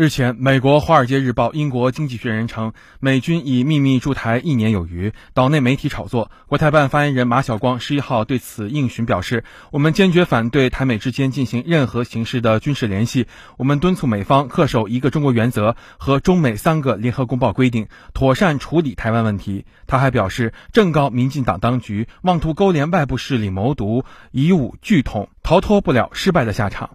日前，美国《华尔街日报》、英国《经济学人》称，美军已秘密驻台一年有余，岛内媒体炒作。国台办发言人马晓光十一号对此应询表示：“我们坚决反对台美之间进行任何形式的军事联系，我们敦促美方恪守一个中国原则和中美三个联合公报规定，妥善处理台湾问题。”他还表示，正告民进党当局，妄图勾连外部势力谋独，以武拒统，逃脱不了失败的下场。